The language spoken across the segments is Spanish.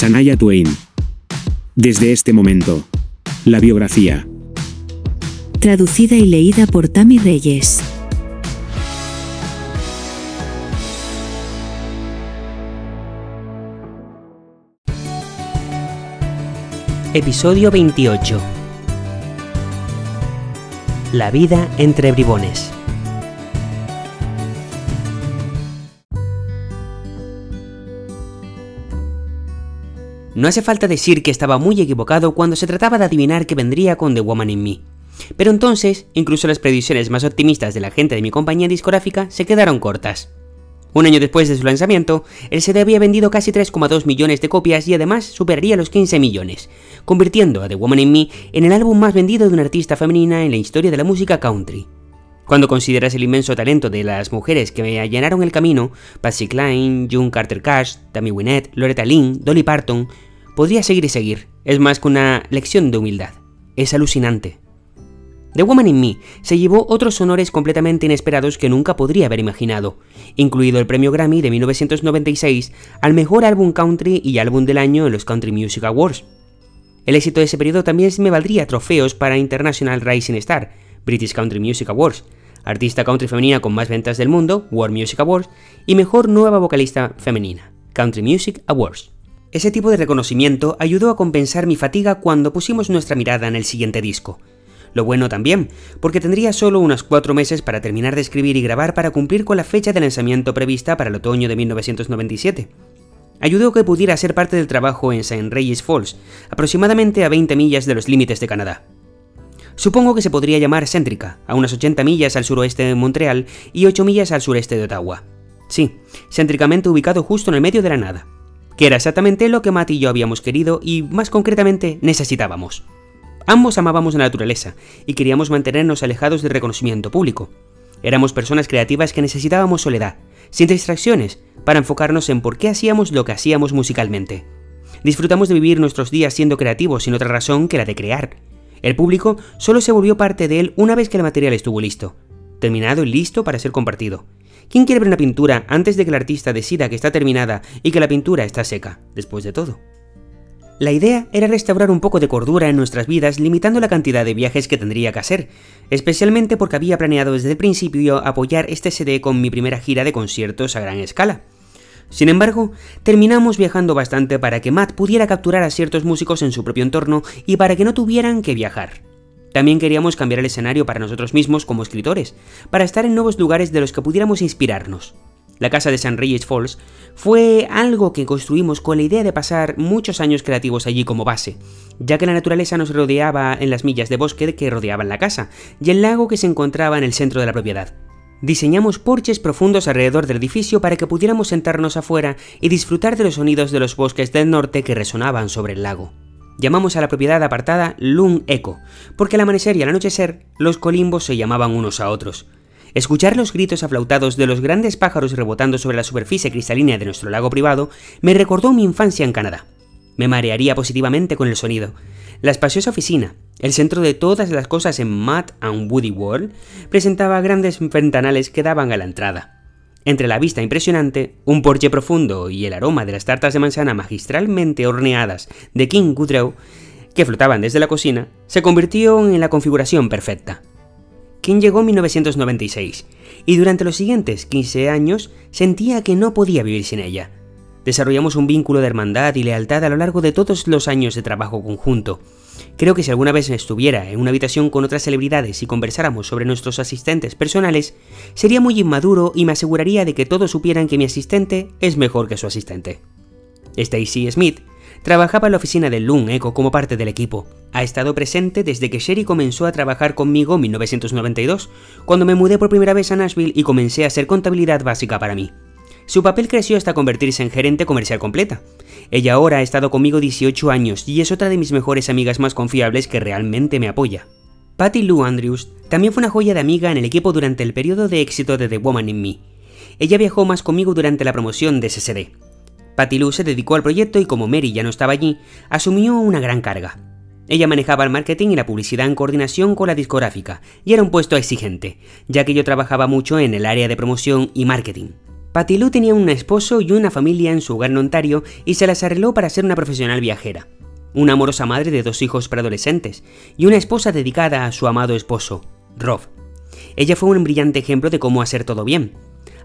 Sanaya Twain. Desde este momento. La biografía. Traducida y leída por Tami Reyes. Episodio 28 La vida entre bribones. No hace falta decir que estaba muy equivocado cuando se trataba de adivinar que vendría con The Woman in Me. Pero entonces, incluso las previsiones más optimistas de la gente de mi compañía discográfica se quedaron cortas. Un año después de su lanzamiento, el CD había vendido casi 3,2 millones de copias y además superaría los 15 millones, convirtiendo a The Woman in Me en el álbum más vendido de una artista femenina en la historia de la música country. Cuando consideras el inmenso talento de las mujeres que me allanaron el camino, Patsy Cline, June Carter Cash, Tammy Wynette, Loretta Lynn, Dolly Parton, podría seguir y seguir. Es más que una lección de humildad. Es alucinante. The Woman in Me se llevó otros honores completamente inesperados que nunca podría haber imaginado, incluido el premio Grammy de 1996 al mejor álbum country y álbum del año en los Country Music Awards. El éxito de ese periodo también me valdría trofeos para International Rising Star, British Country Music Awards, Artista Country Femenina con más ventas del mundo, World Music Awards, y Mejor Nueva Vocalista Femenina, Country Music Awards. Ese tipo de reconocimiento ayudó a compensar mi fatiga cuando pusimos nuestra mirada en el siguiente disco, lo bueno también, porque tendría solo unos cuatro meses para terminar de escribir y grabar para cumplir con la fecha de lanzamiento prevista para el otoño de 1997. Ayudó que pudiera ser parte del trabajo en St. Regis Falls, aproximadamente a 20 millas de los límites de Canadá. Supongo que se podría llamar céntrica, a unas 80 millas al suroeste de Montreal y 8 millas al sureste de Ottawa. Sí, céntricamente ubicado justo en el medio de la nada, que era exactamente lo que Matt y yo habíamos querido y, más concretamente, necesitábamos. Ambos amábamos la naturaleza y queríamos mantenernos alejados del reconocimiento público. Éramos personas creativas que necesitábamos soledad, sin distracciones, para enfocarnos en por qué hacíamos lo que hacíamos musicalmente. Disfrutamos de vivir nuestros días siendo creativos sin otra razón que la de crear. El público solo se volvió parte de él una vez que el material estuvo listo, terminado y listo para ser compartido. ¿Quién quiere ver una pintura antes de que el artista decida que está terminada y que la pintura está seca, después de todo? La idea era restaurar un poco de cordura en nuestras vidas limitando la cantidad de viajes que tendría que hacer, especialmente porque había planeado desde el principio apoyar este CD con mi primera gira de conciertos a gran escala. Sin embargo, terminamos viajando bastante para que Matt pudiera capturar a ciertos músicos en su propio entorno y para que no tuvieran que viajar. También queríamos cambiar el escenario para nosotros mismos como escritores, para estar en nuevos lugares de los que pudiéramos inspirarnos. La casa de San Reyes Falls fue algo que construimos con la idea de pasar muchos años creativos allí como base, ya que la naturaleza nos rodeaba en las millas de bosque que rodeaban la casa y el lago que se encontraba en el centro de la propiedad. Diseñamos porches profundos alrededor del edificio para que pudiéramos sentarnos afuera y disfrutar de los sonidos de los bosques del norte que resonaban sobre el lago. Llamamos a la propiedad apartada Lung Echo, porque al amanecer y al anochecer los colimbos se llamaban unos a otros. Escuchar los gritos aflautados de los grandes pájaros rebotando sobre la superficie cristalina de nuestro lago privado me recordó mi infancia en Canadá. Me marearía positivamente con el sonido. La espaciosa oficina, el centro de todas las cosas en Matt and Woody World, presentaba grandes ventanales que daban a la entrada. Entre la vista impresionante, un porche profundo y el aroma de las tartas de manzana magistralmente horneadas de King Goodrow, que flotaban desde la cocina, se convirtió en la configuración perfecta. King llegó en 1996 y durante los siguientes 15 años sentía que no podía vivir sin ella. Desarrollamos un vínculo de hermandad y lealtad a lo largo de todos los años de trabajo conjunto. Creo que si alguna vez estuviera en una habitación con otras celebridades y conversáramos sobre nuestros asistentes personales, sería muy inmaduro y me aseguraría de que todos supieran que mi asistente es mejor que su asistente. Stacy Smith Trabajaba en la oficina del Loon Echo como parte del equipo. Ha estado presente desde que Sherry comenzó a trabajar conmigo en 1992, cuando me mudé por primera vez a Nashville y comencé a hacer contabilidad básica para mí. Su papel creció hasta convertirse en gerente comercial completa. Ella ahora ha estado conmigo 18 años y es otra de mis mejores amigas más confiables que realmente me apoya. Patty Lou Andrews también fue una joya de amiga en el equipo durante el periodo de éxito de The Woman in Me. Ella viajó más conmigo durante la promoción de SSD. Patty Lou se dedicó al proyecto y como Mary ya no estaba allí, asumió una gran carga. Ella manejaba el marketing y la publicidad en coordinación con la discográfica, y era un puesto exigente, ya que yo trabajaba mucho en el área de promoción y marketing. Patilú tenía un esposo y una familia en su hogar en Ontario y se las arregló para ser una profesional viajera, una amorosa madre de dos hijos preadolescentes y una esposa dedicada a su amado esposo, Rob. Ella fue un brillante ejemplo de cómo hacer todo bien.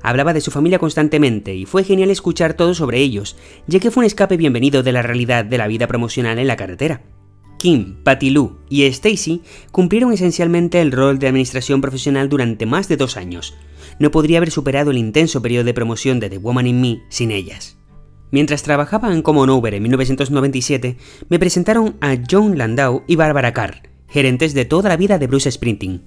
Hablaba de su familia constantemente y fue genial escuchar todo sobre ellos, ya que fue un escape bienvenido de la realidad de la vida promocional en la carretera. Kim, Patty Lou y Stacy cumplieron esencialmente el rol de administración profesional durante más de dos años. No podría haber superado el intenso periodo de promoción de The Woman in Me sin ellas. Mientras trabajaba en Common Over en 1997, me presentaron a John Landau y Barbara Carr, gerentes de toda la vida de Bruce Springsteen.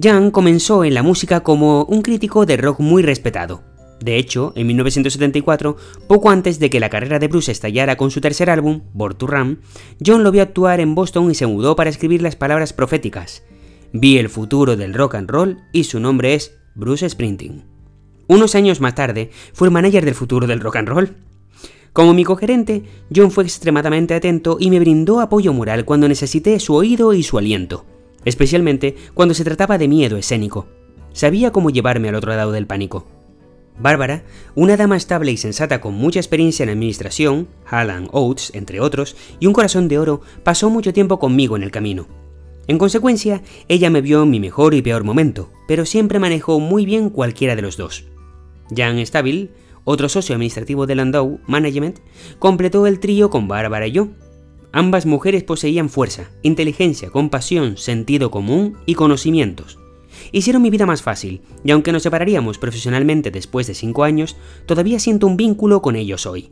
Jan comenzó en la música como un crítico de rock muy respetado. De hecho, en 1974, poco antes de que la carrera de Bruce estallara con su tercer álbum, Born to Run, John lo vio actuar en Boston y se mudó para escribir las palabras proféticas. Vi el futuro del rock and roll y su nombre es Bruce Springsteen. Unos años más tarde, fue el manager del futuro del rock and roll. Como mi cogerente, John fue extremadamente atento y me brindó apoyo moral cuando necesité su oído y su aliento, especialmente cuando se trataba de miedo escénico. Sabía cómo llevarme al otro lado del pánico. Bárbara, una dama estable y sensata con mucha experiencia en administración, Alan Oates, entre otros, y un corazón de oro, pasó mucho tiempo conmigo en el camino. En consecuencia, ella me vio en mi mejor y peor momento, pero siempre manejó muy bien cualquiera de los dos. Jan Stabil, otro socio administrativo de Landau Management, completó el trío con Bárbara y yo. Ambas mujeres poseían fuerza, inteligencia, compasión, sentido común y conocimientos hicieron mi vida más fácil, y aunque nos separaríamos profesionalmente después de 5 años, todavía siento un vínculo con ellos hoy.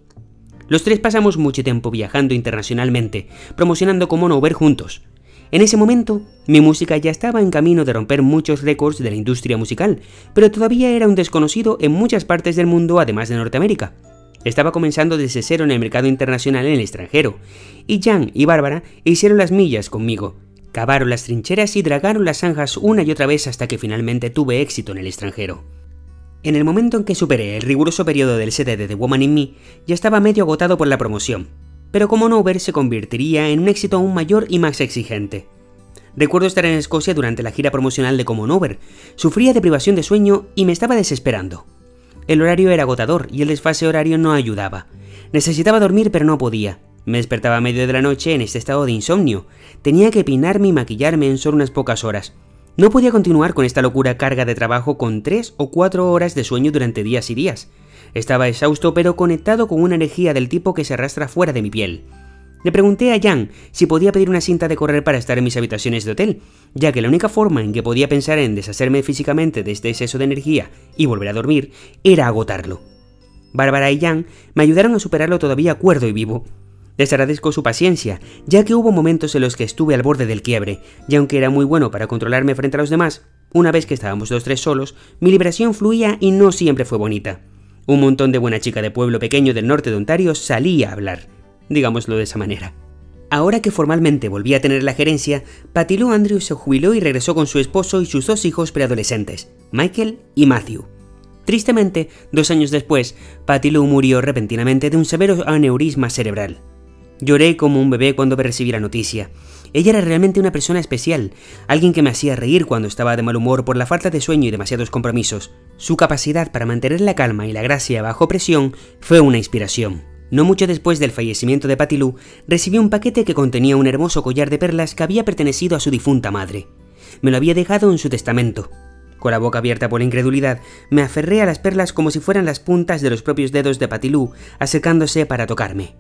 Los tres pasamos mucho tiempo viajando internacionalmente, promocionando como no ver juntos. En ese momento, mi música ya estaba en camino de romper muchos récords de la industria musical, pero todavía era un desconocido en muchas partes del mundo además de Norteamérica. Estaba comenzando desde cero en el mercado internacional en el extranjero, y Jan y Bárbara hicieron las millas conmigo, Cavaron las trincheras y dragaron las zanjas una y otra vez hasta que finalmente tuve éxito en el extranjero. En el momento en que superé el riguroso periodo del CD de The Woman in Me, ya estaba medio agotado por la promoción, pero como no ver se convertiría en un éxito aún mayor y más exigente. Recuerdo estar en Escocia durante la gira promocional de Common Over. Sufría de privación de sueño y me estaba desesperando. El horario era agotador y el desfase horario no ayudaba. Necesitaba dormir pero no podía. Me despertaba a medio de la noche en este estado de insomnio. Tenía que peinarme y maquillarme en solo unas pocas horas. No podía continuar con esta locura carga de trabajo con tres o cuatro horas de sueño durante días y días. Estaba exhausto pero conectado con una energía del tipo que se arrastra fuera de mi piel. Le pregunté a Jan si podía pedir una cinta de correr para estar en mis habitaciones de hotel, ya que la única forma en que podía pensar en deshacerme físicamente de este exceso de energía y volver a dormir era agotarlo. Bárbara y Jan me ayudaron a superarlo todavía cuerdo y vivo. Les agradezco su paciencia, ya que hubo momentos en los que estuve al borde del quiebre, y aunque era muy bueno para controlarme frente a los demás, una vez que estábamos los tres solos, mi liberación fluía y no siempre fue bonita. Un montón de buena chica de pueblo pequeño del norte de Ontario salía a hablar, digámoslo de esa manera. Ahora que formalmente volví a tener la gerencia, Patilú Andrew se jubiló y regresó con su esposo y sus dos hijos preadolescentes, Michael y Matthew. Tristemente, dos años después, Patilú murió repentinamente de un severo aneurisma cerebral. Lloré como un bebé cuando recibí la noticia. Ella era realmente una persona especial, alguien que me hacía reír cuando estaba de mal humor por la falta de sueño y demasiados compromisos. Su capacidad para mantener la calma y la gracia bajo presión fue una inspiración. No mucho después del fallecimiento de Patilú, recibí un paquete que contenía un hermoso collar de perlas que había pertenecido a su difunta madre. Me lo había dejado en su testamento. Con la boca abierta por la incredulidad, me aferré a las perlas como si fueran las puntas de los propios dedos de Patilú, acercándose para tocarme.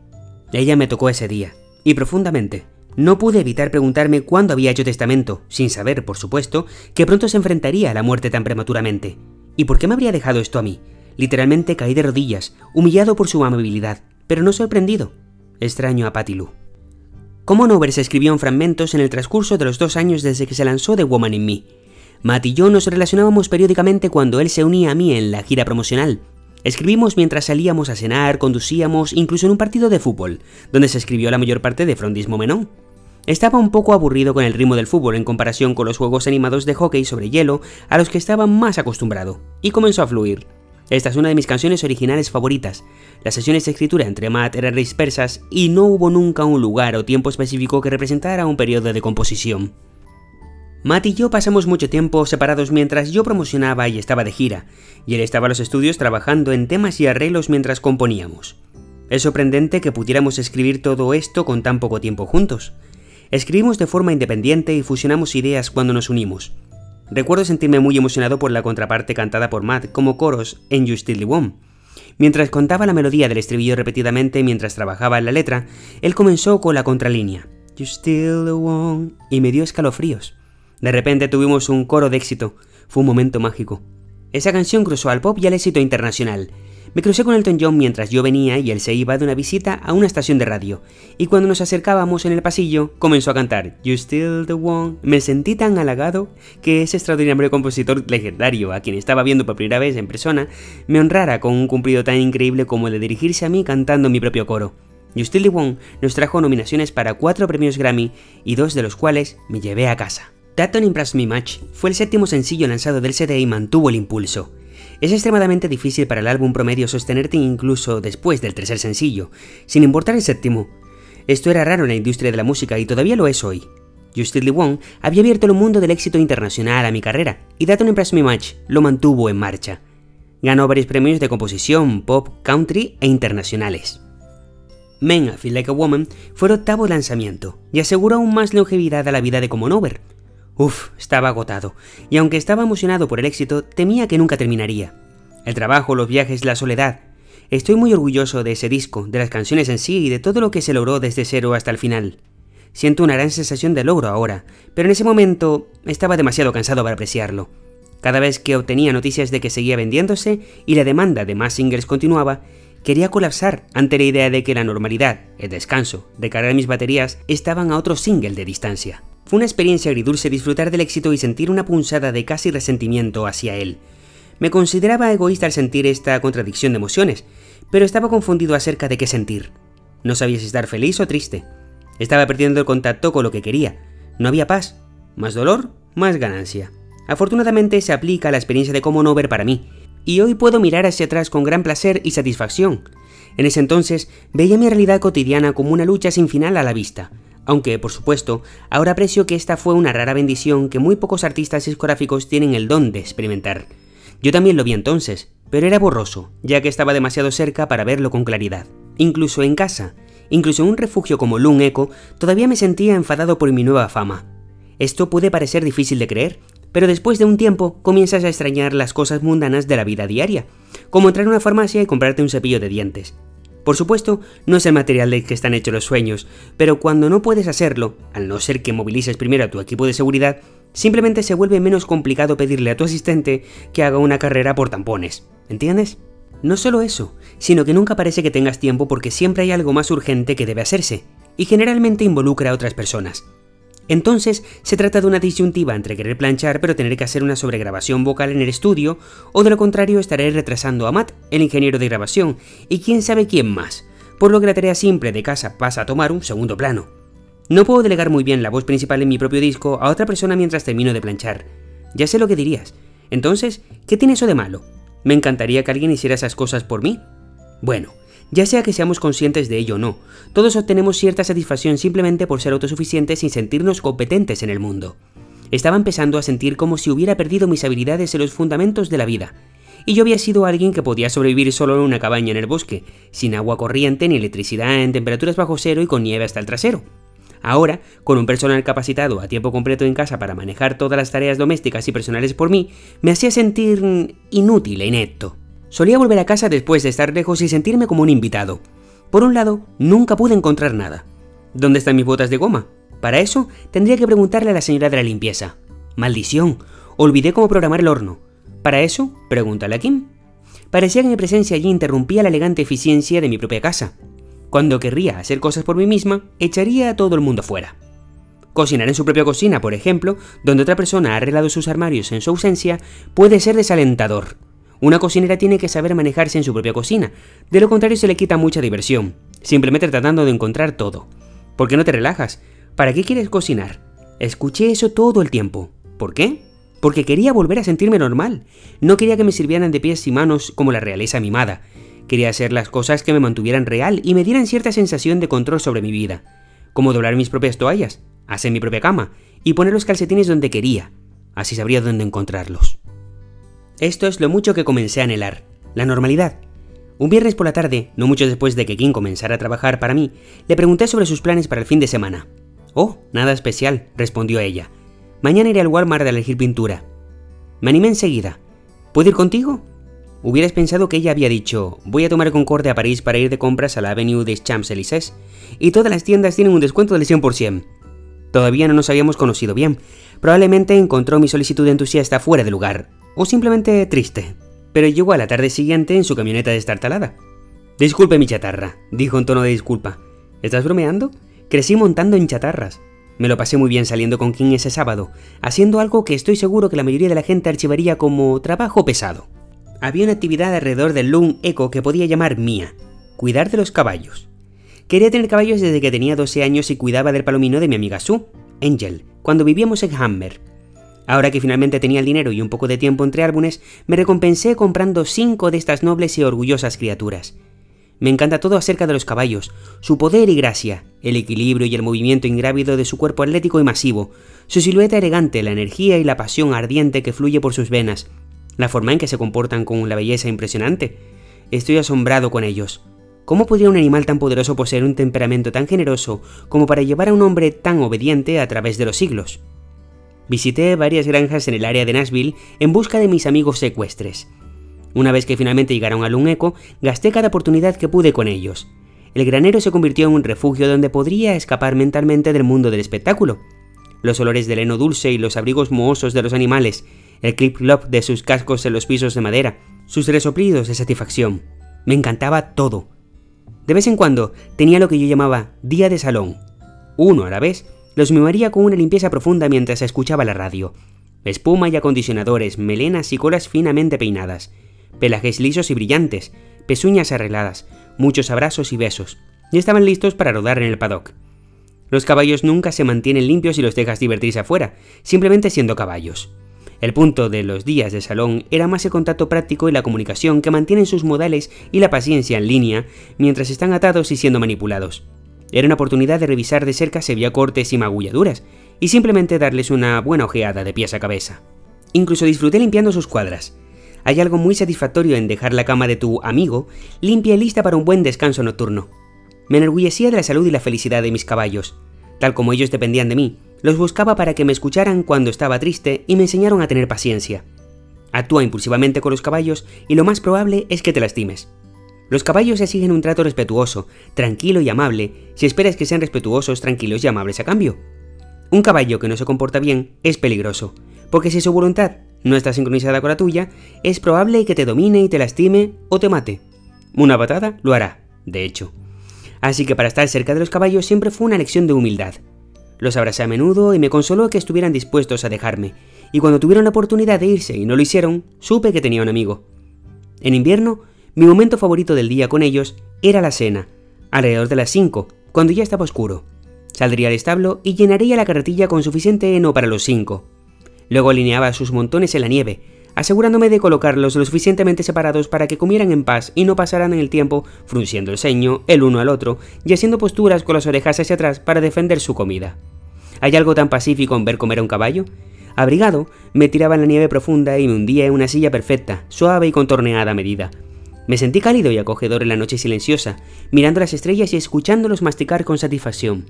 Ella me tocó ese día, y profundamente. No pude evitar preguntarme cuándo había hecho testamento, sin saber, por supuesto, que pronto se enfrentaría a la muerte tan prematuramente. ¿Y por qué me habría dejado esto a mí? Literalmente caí de rodillas, humillado por su amabilidad, pero no sorprendido. Extraño a Patilú. Como no se escribió en fragmentos en el transcurso de los dos años desde que se lanzó The Woman in Me. Matt y yo nos relacionábamos periódicamente cuando él se unía a mí en la gira promocional, Escribimos mientras salíamos a cenar, conducíamos, incluso en un partido de fútbol, donde se escribió la mayor parte de Frondismo Menón. Estaba un poco aburrido con el ritmo del fútbol en comparación con los juegos animados de hockey sobre hielo a los que estaba más acostumbrado, y comenzó a fluir. Esta es una de mis canciones originales favoritas. Las sesiones de escritura entre Matt eran dispersas y no hubo nunca un lugar o tiempo específico que representara un periodo de composición. Matt y yo pasamos mucho tiempo separados mientras yo promocionaba y estaba de gira, y él estaba en los estudios trabajando en temas y arreglos mientras componíamos. Es sorprendente que pudiéramos escribir todo esto con tan poco tiempo juntos. Escribimos de forma independiente y fusionamos ideas cuando nos unimos. Recuerdo sentirme muy emocionado por la contraparte cantada por Matt como coros en You Still the. Mientras contaba la melodía del estribillo repetidamente mientras trabajaba en la letra, él comenzó con la contralínea. You still the y me dio escalofríos. De repente tuvimos un coro de éxito. Fue un momento mágico. Esa canción cruzó al pop y al éxito internacional. Me crucé con Elton John mientras yo venía y él se iba de una visita a una estación de radio. Y cuando nos acercábamos en el pasillo, comenzó a cantar You Still the One. Me sentí tan halagado que ese extraordinario compositor legendario, a quien estaba viendo por primera vez en persona, me honrara con un cumplido tan increíble como el de dirigirse a mí cantando mi propio coro. You Still the One nos trajo nominaciones para cuatro premios Grammy y dos de los cuales me llevé a casa. That Don't Impress Me Much fue el séptimo sencillo lanzado del CD y mantuvo el impulso. Es extremadamente difícil para el álbum promedio sostenerte incluso después del tercer sencillo, sin importar el séptimo. Esto era raro en la industria de la música y todavía lo es hoy. Justin Wong había abierto el mundo del éxito internacional a mi carrera y That Don't Impress Me Much lo mantuvo en marcha. Ganó varios premios de composición, pop, country e internacionales. Men I Feel Like a Woman fue el octavo lanzamiento y aseguró aún más longevidad a la vida de Common Over, Uf, estaba agotado, y aunque estaba emocionado por el éxito, temía que nunca terminaría. El trabajo, los viajes, la soledad. Estoy muy orgulloso de ese disco, de las canciones en sí y de todo lo que se logró desde cero hasta el final. Siento una gran sensación de logro ahora, pero en ese momento estaba demasiado cansado para apreciarlo. Cada vez que obtenía noticias de que seguía vendiéndose y la demanda de más singles continuaba, quería colapsar ante la idea de que la normalidad, el descanso, recargar mis baterías estaban a otro single de distancia. Fue una experiencia agridulce disfrutar del éxito y sentir una punzada de casi resentimiento hacia él. Me consideraba egoísta al sentir esta contradicción de emociones, pero estaba confundido acerca de qué sentir. No sabía si estar feliz o triste. Estaba perdiendo el contacto con lo que quería. No había paz. Más dolor, más ganancia. Afortunadamente se aplica a la experiencia de Common Over para mí, y hoy puedo mirar hacia atrás con gran placer y satisfacción. En ese entonces veía mi realidad cotidiana como una lucha sin final a la vista, aunque, por supuesto, ahora aprecio que esta fue una rara bendición que muy pocos artistas discográficos tienen el don de experimentar. Yo también lo vi entonces, pero era borroso, ya que estaba demasiado cerca para verlo con claridad. Incluso en casa, incluso en un refugio como Lung Echo, todavía me sentía enfadado por mi nueva fama. Esto puede parecer difícil de creer, pero después de un tiempo comienzas a extrañar las cosas mundanas de la vida diaria, como entrar a una farmacia y comprarte un cepillo de dientes. Por supuesto, no es el material del que están hechos los sueños, pero cuando no puedes hacerlo, al no ser que movilices primero a tu equipo de seguridad, simplemente se vuelve menos complicado pedirle a tu asistente que haga una carrera por tampones. ¿Entiendes? No solo eso, sino que nunca parece que tengas tiempo porque siempre hay algo más urgente que debe hacerse, y generalmente involucra a otras personas. Entonces, se trata de una disyuntiva entre querer planchar pero tener que hacer una sobregrabación vocal en el estudio, o de lo contrario estaré retrasando a Matt, el ingeniero de grabación, y quién sabe quién más, por lo que la tarea simple de casa pasa a tomar un segundo plano. No puedo delegar muy bien la voz principal en mi propio disco a otra persona mientras termino de planchar. Ya sé lo que dirías. Entonces, ¿qué tiene eso de malo? ¿Me encantaría que alguien hiciera esas cosas por mí? Bueno, ya sea que seamos conscientes de ello o no, todos obtenemos cierta satisfacción simplemente por ser autosuficientes sin sentirnos competentes en el mundo. Estaba empezando a sentir como si hubiera perdido mis habilidades en los fundamentos de la vida, y yo había sido alguien que podía sobrevivir solo en una cabaña en el bosque, sin agua corriente ni electricidad en temperaturas bajo cero y con nieve hasta el trasero. Ahora, con un personal capacitado a tiempo completo en casa para manejar todas las tareas domésticas y personales por mí, me hacía sentir inútil e inepto. Solía volver a casa después de estar lejos y sentirme como un invitado. Por un lado, nunca pude encontrar nada. ¿Dónde están mis botas de goma? Para eso, tendría que preguntarle a la señora de la limpieza. Maldición, olvidé cómo programar el horno. Para eso, pregúntale a Kim. Parecía que mi presencia allí interrumpía la elegante eficiencia de mi propia casa. Cuando querría hacer cosas por mí misma, echaría a todo el mundo fuera. Cocinar en su propia cocina, por ejemplo, donde otra persona ha arreglado sus armarios en su ausencia, puede ser desalentador. Una cocinera tiene que saber manejarse en su propia cocina, de lo contrario se le quita mucha diversión, simplemente tratando de encontrar todo. ¿Por qué no te relajas? ¿Para qué quieres cocinar? Escuché eso todo el tiempo. ¿Por qué? Porque quería volver a sentirme normal. No quería que me sirvieran de pies y manos como la realeza mimada. Quería hacer las cosas que me mantuvieran real y me dieran cierta sensación de control sobre mi vida. Como doblar mis propias toallas. hacer mi propia cama y poner los calcetines donde quería, así sabría dónde encontrarlos. Esto es lo mucho que comencé a anhelar, la normalidad. Un viernes por la tarde, no mucho después de que Kim comenzara a trabajar para mí, le pregunté sobre sus planes para el fin de semana. Oh, nada especial, respondió ella. Mañana iré al Walmart a elegir pintura. Me animé enseguida. ¿Puedo ir contigo? Hubieras pensado que ella había dicho, voy a tomar Concorde a París para ir de compras a la Avenue des Champs-Élysées, y todas las tiendas tienen un descuento del 100%. Todavía no nos habíamos conocido bien. Probablemente encontró mi solicitud entusiasta fuera de lugar, o simplemente triste. Pero llegó a la tarde siguiente en su camioneta destartalada. Disculpe mi chatarra, dijo en tono de disculpa. ¿Estás bromeando? Crecí montando en chatarras. Me lo pasé muy bien saliendo con King ese sábado, haciendo algo que estoy seguro que la mayoría de la gente archivaría como trabajo pesado. Había una actividad alrededor del Loom Eco que podía llamar mía, cuidar de los caballos. Quería tener caballos desde que tenía 12 años y cuidaba del palomino de mi amiga Sue, Angel, cuando vivíamos en Hammer. Ahora que finalmente tenía el dinero y un poco de tiempo entre álbumes, me recompensé comprando cinco de estas nobles y orgullosas criaturas. Me encanta todo acerca de los caballos, su poder y gracia, el equilibrio y el movimiento ingrávido de su cuerpo atlético y masivo, su silueta elegante, la energía y la pasión ardiente que fluye por sus venas, la forma en que se comportan con la belleza impresionante. Estoy asombrado con ellos. ¿Cómo podría un animal tan poderoso poseer un temperamento tan generoso como para llevar a un hombre tan obediente a través de los siglos? Visité varias granjas en el área de Nashville en busca de mis amigos secuestres. Una vez que finalmente llegaron a Luneco, gasté cada oportunidad que pude con ellos. El granero se convirtió en un refugio donde podría escapar mentalmente del mundo del espectáculo. Los olores del heno dulce y los abrigos mohosos de los animales, el clip-clop de sus cascos en los pisos de madera, sus resoplidos de satisfacción. Me encantaba todo. De vez en cuando tenía lo que yo llamaba día de salón. Uno a la vez los mimaría con una limpieza profunda mientras escuchaba la radio. Espuma y acondicionadores, melenas y colas finamente peinadas, pelajes lisos y brillantes, pezuñas arregladas, muchos abrazos y besos, y estaban listos para rodar en el paddock. Los caballos nunca se mantienen limpios y los dejas divertirse afuera, simplemente siendo caballos. El punto de los días de salón era más el contacto práctico y la comunicación que mantienen sus modales y la paciencia en línea mientras están atados y siendo manipulados. Era una oportunidad de revisar de cerca si había cortes y magulladuras, y simplemente darles una buena ojeada de pies a cabeza. Incluso disfruté limpiando sus cuadras. Hay algo muy satisfactorio en dejar la cama de tu amigo limpia y lista para un buen descanso nocturno. Me enorgullecía de la salud y la felicidad de mis caballos. Tal como ellos dependían de mí, los buscaba para que me escucharan cuando estaba triste y me enseñaron a tener paciencia. Actúa impulsivamente con los caballos y lo más probable es que te lastimes. Los caballos exigen un trato respetuoso, tranquilo y amable si esperas que sean respetuosos, tranquilos y amables a cambio. Un caballo que no se comporta bien es peligroso, porque si su voluntad no está sincronizada con la tuya, es probable que te domine y te lastime o te mate. Una patada lo hará, de hecho. Así que para estar cerca de los caballos siempre fue una lección de humildad. Los abracé a menudo y me consoló que estuvieran dispuestos a dejarme, y cuando tuvieron la oportunidad de irse y no lo hicieron, supe que tenía un amigo. En invierno, mi momento favorito del día con ellos era la cena, alrededor de las 5, cuando ya estaba oscuro. Saldría al establo y llenaría la carretilla con suficiente heno para los cinco. Luego alineaba sus montones en la nieve, asegurándome de colocarlos lo suficientemente separados para que comieran en paz y no pasaran el tiempo frunciendo el ceño el uno al otro y haciendo posturas con las orejas hacia atrás para defender su comida. ¿Hay algo tan pacífico en ver comer a un caballo? Abrigado, me tiraba en la nieve profunda y me hundía en una silla perfecta, suave y contorneada a medida, me sentí cálido y acogedor en la noche silenciosa, mirando las estrellas y escuchándolos masticar con satisfacción.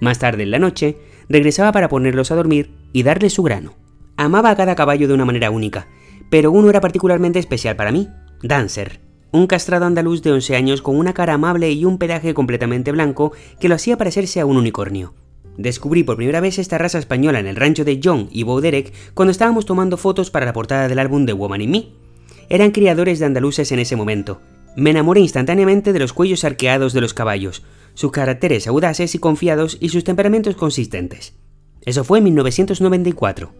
Más tarde en la noche, regresaba para ponerlos a dormir y darles su grano. Amaba a cada caballo de una manera única, pero uno era particularmente especial para mí, Dancer, un castrado andaluz de 11 años con una cara amable y un pelaje completamente blanco que lo hacía parecerse a un unicornio. Descubrí por primera vez esta raza española en el rancho de John y Bo Derek cuando estábamos tomando fotos para la portada del álbum de Woman in Me, eran criadores de andaluces en ese momento. Me enamoré instantáneamente de los cuellos arqueados de los caballos, sus caracteres audaces y confiados y sus temperamentos consistentes. Eso fue en 1994.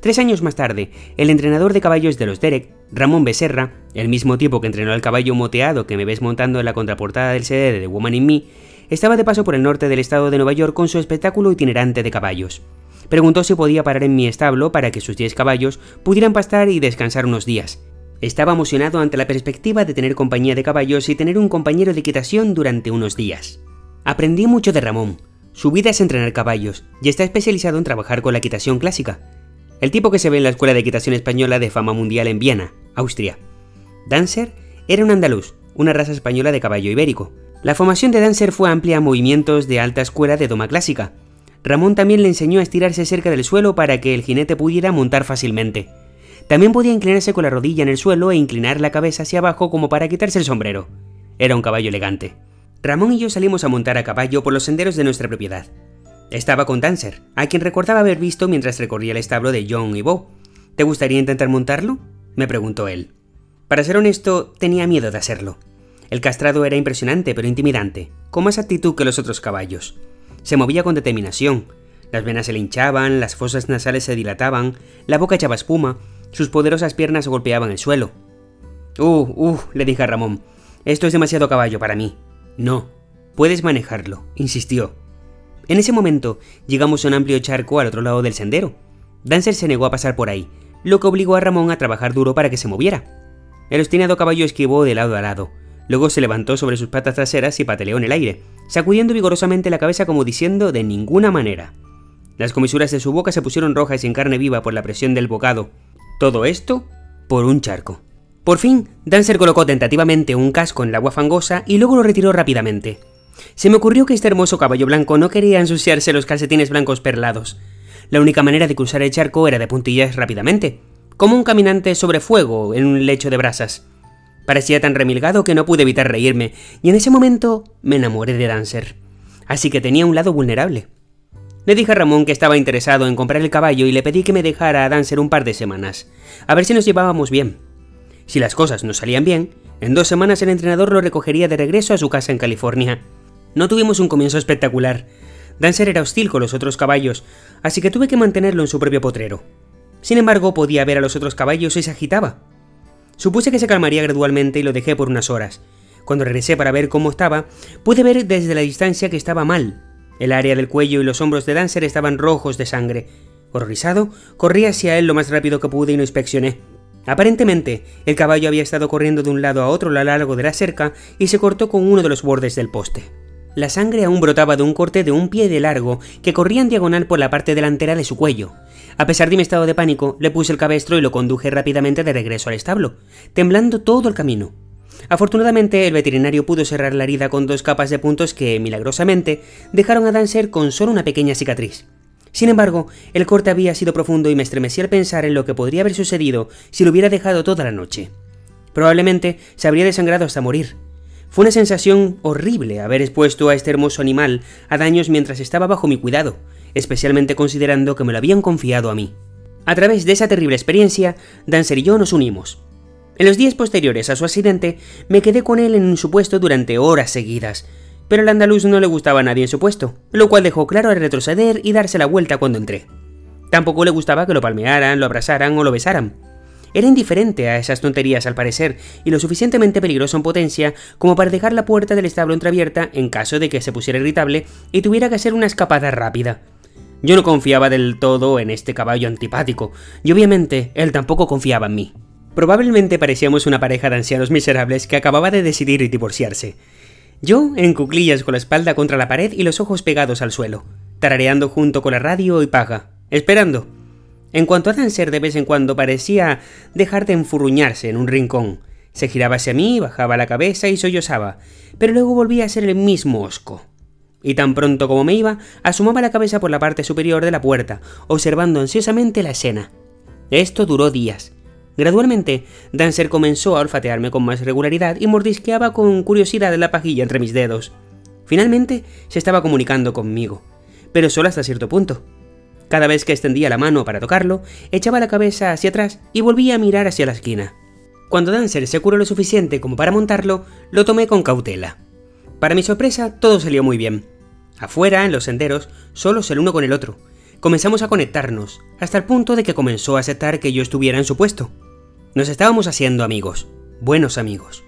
Tres años más tarde, el entrenador de caballos de los Derek, Ramón Becerra, el mismo tipo que entrenó al caballo moteado que me ves montando en la contraportada del CD de The Woman in Me, estaba de paso por el norte del estado de Nueva York con su espectáculo itinerante de caballos. Preguntó si podía parar en mi establo para que sus 10 caballos pudieran pastar y descansar unos días, estaba emocionado ante la perspectiva de tener compañía de caballos y tener un compañero de equitación durante unos días. Aprendí mucho de Ramón, Su vida es entrenar caballos y está especializado en trabajar con la equitación clásica. El tipo que se ve en la Escuela de Equitación Española de fama mundial en Viena, Austria. Dancer era un andaluz, una raza española de caballo ibérico. La formación de Dancer fue amplia a movimientos de alta escuela de doma clásica. Ramón también le enseñó a estirarse cerca del suelo para que el jinete pudiera montar fácilmente. También podía inclinarse con la rodilla en el suelo e inclinar la cabeza hacia abajo como para quitarse el sombrero. Era un caballo elegante. Ramón y yo salimos a montar a caballo por los senderos de nuestra propiedad. Estaba con Dancer, a quien recordaba haber visto mientras recorría el establo de John y Bo. ¿Te gustaría intentar montarlo? me preguntó él. Para ser honesto, tenía miedo de hacerlo. El castrado era impresionante pero intimidante, con más actitud que los otros caballos. Se movía con determinación, las venas se le hinchaban, las fosas nasales se dilataban, la boca echaba espuma, sus poderosas piernas golpeaban el suelo. Uh, uh, le dije a Ramón, esto es demasiado caballo para mí. No, puedes manejarlo, insistió. En ese momento llegamos a un amplio charco al otro lado del sendero. Dancer se negó a pasar por ahí, lo que obligó a Ramón a trabajar duro para que se moviera. El obstinado caballo esquivó de lado a lado, luego se levantó sobre sus patas traseras y pataleó en el aire, sacudiendo vigorosamente la cabeza como diciendo de ninguna manera. Las comisuras de su boca se pusieron rojas y en carne viva por la presión del bocado. Todo esto por un charco. Por fin, Dancer colocó tentativamente un casco en la agua fangosa y luego lo retiró rápidamente. Se me ocurrió que este hermoso caballo blanco no quería ensuciarse los calcetines blancos perlados. La única manera de cruzar el charco era de puntillas rápidamente, como un caminante sobre fuego en un lecho de brasas. Parecía tan remilgado que no pude evitar reírme, y en ese momento me enamoré de Dancer. Así que tenía un lado vulnerable. Le dije a Ramón que estaba interesado en comprar el caballo y le pedí que me dejara a Dancer un par de semanas, a ver si nos llevábamos bien. Si las cosas no salían bien, en dos semanas el entrenador lo recogería de regreso a su casa en California. No tuvimos un comienzo espectacular. Dancer era hostil con los otros caballos, así que tuve que mantenerlo en su propio potrero. Sin embargo, podía ver a los otros caballos y se agitaba. Supuse que se calmaría gradualmente y lo dejé por unas horas. Cuando regresé para ver cómo estaba, pude ver desde la distancia que estaba mal. El área del cuello y los hombros de Dancer estaban rojos de sangre. Horrorizado, corrí hacia él lo más rápido que pude y lo inspeccioné. Aparentemente, el caballo había estado corriendo de un lado a otro a lo largo de la cerca y se cortó con uno de los bordes del poste. La sangre aún brotaba de un corte de un pie de largo que corría en diagonal por la parte delantera de su cuello. A pesar de mi estado de pánico, le puse el cabestro y lo conduje rápidamente de regreso al establo, temblando todo el camino. Afortunadamente, el veterinario pudo cerrar la herida con dos capas de puntos que, milagrosamente, dejaron a Dancer con solo una pequeña cicatriz. Sin embargo, el corte había sido profundo y me estremecí al pensar en lo que podría haber sucedido si lo hubiera dejado toda la noche. Probablemente se habría desangrado hasta morir. Fue una sensación horrible haber expuesto a este hermoso animal a daños mientras estaba bajo mi cuidado, especialmente considerando que me lo habían confiado a mí. A través de esa terrible experiencia, Dancer y yo nos unimos. En los días posteriores a su accidente, me quedé con él en su puesto durante horas seguidas, pero al andaluz no le gustaba a nadie en su puesto, lo cual dejó claro al retroceder y darse la vuelta cuando entré. Tampoco le gustaba que lo palmearan, lo abrazaran o lo besaran. Era indiferente a esas tonterías al parecer, y lo suficientemente peligroso en potencia como para dejar la puerta del establo entreabierta en caso de que se pusiera irritable y tuviera que hacer una escapada rápida. Yo no confiaba del todo en este caballo antipático, y obviamente él tampoco confiaba en mí. Probablemente parecíamos una pareja de ancianos miserables que acababa de decidir divorciarse. Yo en cuclillas con la espalda contra la pared y los ojos pegados al suelo, tarareando junto con la radio y paga, esperando. En cuanto a Dancer de vez en cuando parecía dejar de enfurruñarse en un rincón. Se giraba hacia mí, bajaba la cabeza y sollozaba, pero luego volvía a ser el mismo osco. Y tan pronto como me iba, asomaba la cabeza por la parte superior de la puerta, observando ansiosamente la escena. Esto duró días, Gradualmente, Dancer comenzó a olfatearme con más regularidad y mordisqueaba con curiosidad la pajilla entre mis dedos. Finalmente, se estaba comunicando conmigo, pero solo hasta cierto punto. Cada vez que extendía la mano para tocarlo, echaba la cabeza hacia atrás y volvía a mirar hacia la esquina. Cuando Dancer se curó lo suficiente como para montarlo, lo tomé con cautela. Para mi sorpresa, todo salió muy bien. Afuera, en los senderos, solos el uno con el otro. Comenzamos a conectarnos, hasta el punto de que comenzó a aceptar que yo estuviera en su puesto. Nos estábamos haciendo amigos, buenos amigos.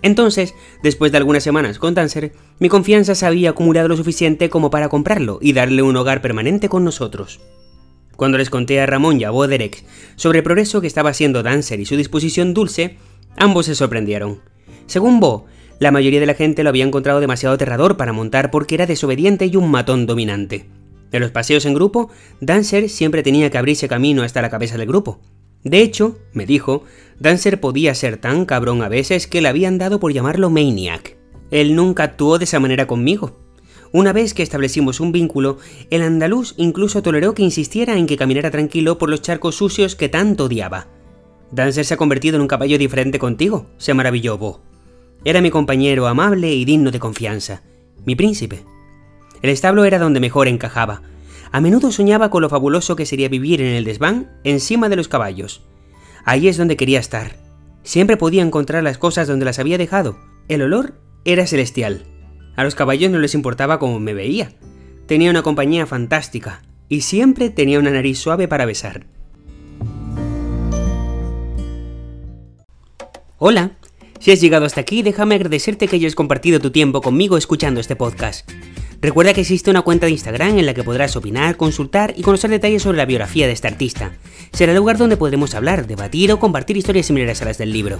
Entonces, después de algunas semanas con Dancer, mi confianza se había acumulado lo suficiente como para comprarlo y darle un hogar permanente con nosotros. Cuando les conté a Ramón y a Boderex sobre el progreso que estaba haciendo Dancer y su disposición dulce, ambos se sorprendieron. Según Bo, La mayoría de la gente lo había encontrado demasiado aterrador para montar porque era desobediente y un matón dominante. En los paseos en grupo, Dancer siempre tenía que abrirse camino hasta la cabeza del grupo. De hecho, me dijo, Dancer podía ser tan cabrón a veces que le habían dado por llamarlo Maniac. Él nunca actuó de esa manera conmigo. Una vez que establecimos un vínculo, el andaluz incluso toleró que insistiera en que caminara tranquilo por los charcos sucios que tanto odiaba. Dancer se ha convertido en un caballo diferente contigo, se maravilló Bo. Era mi compañero amable y digno de confianza, mi príncipe. El establo era donde mejor encajaba. A menudo soñaba con lo fabuloso que sería vivir en el desván encima de los caballos. Ahí es donde quería estar. Siempre podía encontrar las cosas donde las había dejado. El olor era celestial. A los caballos no les importaba cómo me veía. Tenía una compañía fantástica y siempre tenía una nariz suave para besar. Hola, si has llegado hasta aquí, déjame agradecerte que hayas compartido tu tiempo conmigo escuchando este podcast. Recuerda que existe una cuenta de Instagram en la que podrás opinar, consultar y conocer detalles sobre la biografía de este artista. Será el lugar donde podremos hablar, debatir o compartir historias similares a las del libro.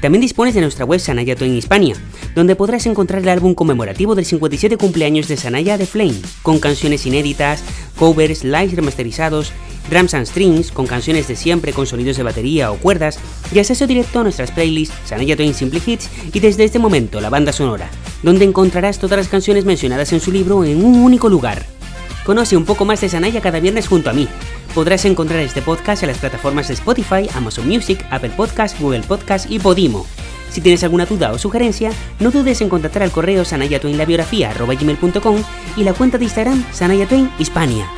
También dispones de nuestra web Sanaya en Hispania, donde podrás encontrar el álbum conmemorativo del 57 cumpleaños de Sanaya de Flame, con canciones inéditas, covers, lives remasterizados, drums and strings, con canciones de siempre con sonidos de batería o cuerdas, y acceso directo a nuestras playlists Sanaya Twain Simple Hits y desde este momento la banda sonora, donde encontrarás todas las canciones mencionadas en su libro en un único lugar. Conoce un poco más de Sanaya cada viernes junto a mí. Podrás encontrar este podcast en las plataformas de Spotify, Amazon Music, Apple Podcast, Google Podcast y Podimo. Si tienes alguna duda o sugerencia, no dudes en contactar al correo sanayatwainlabiografía.com y la cuenta de Instagram Sanayatwain Hispania.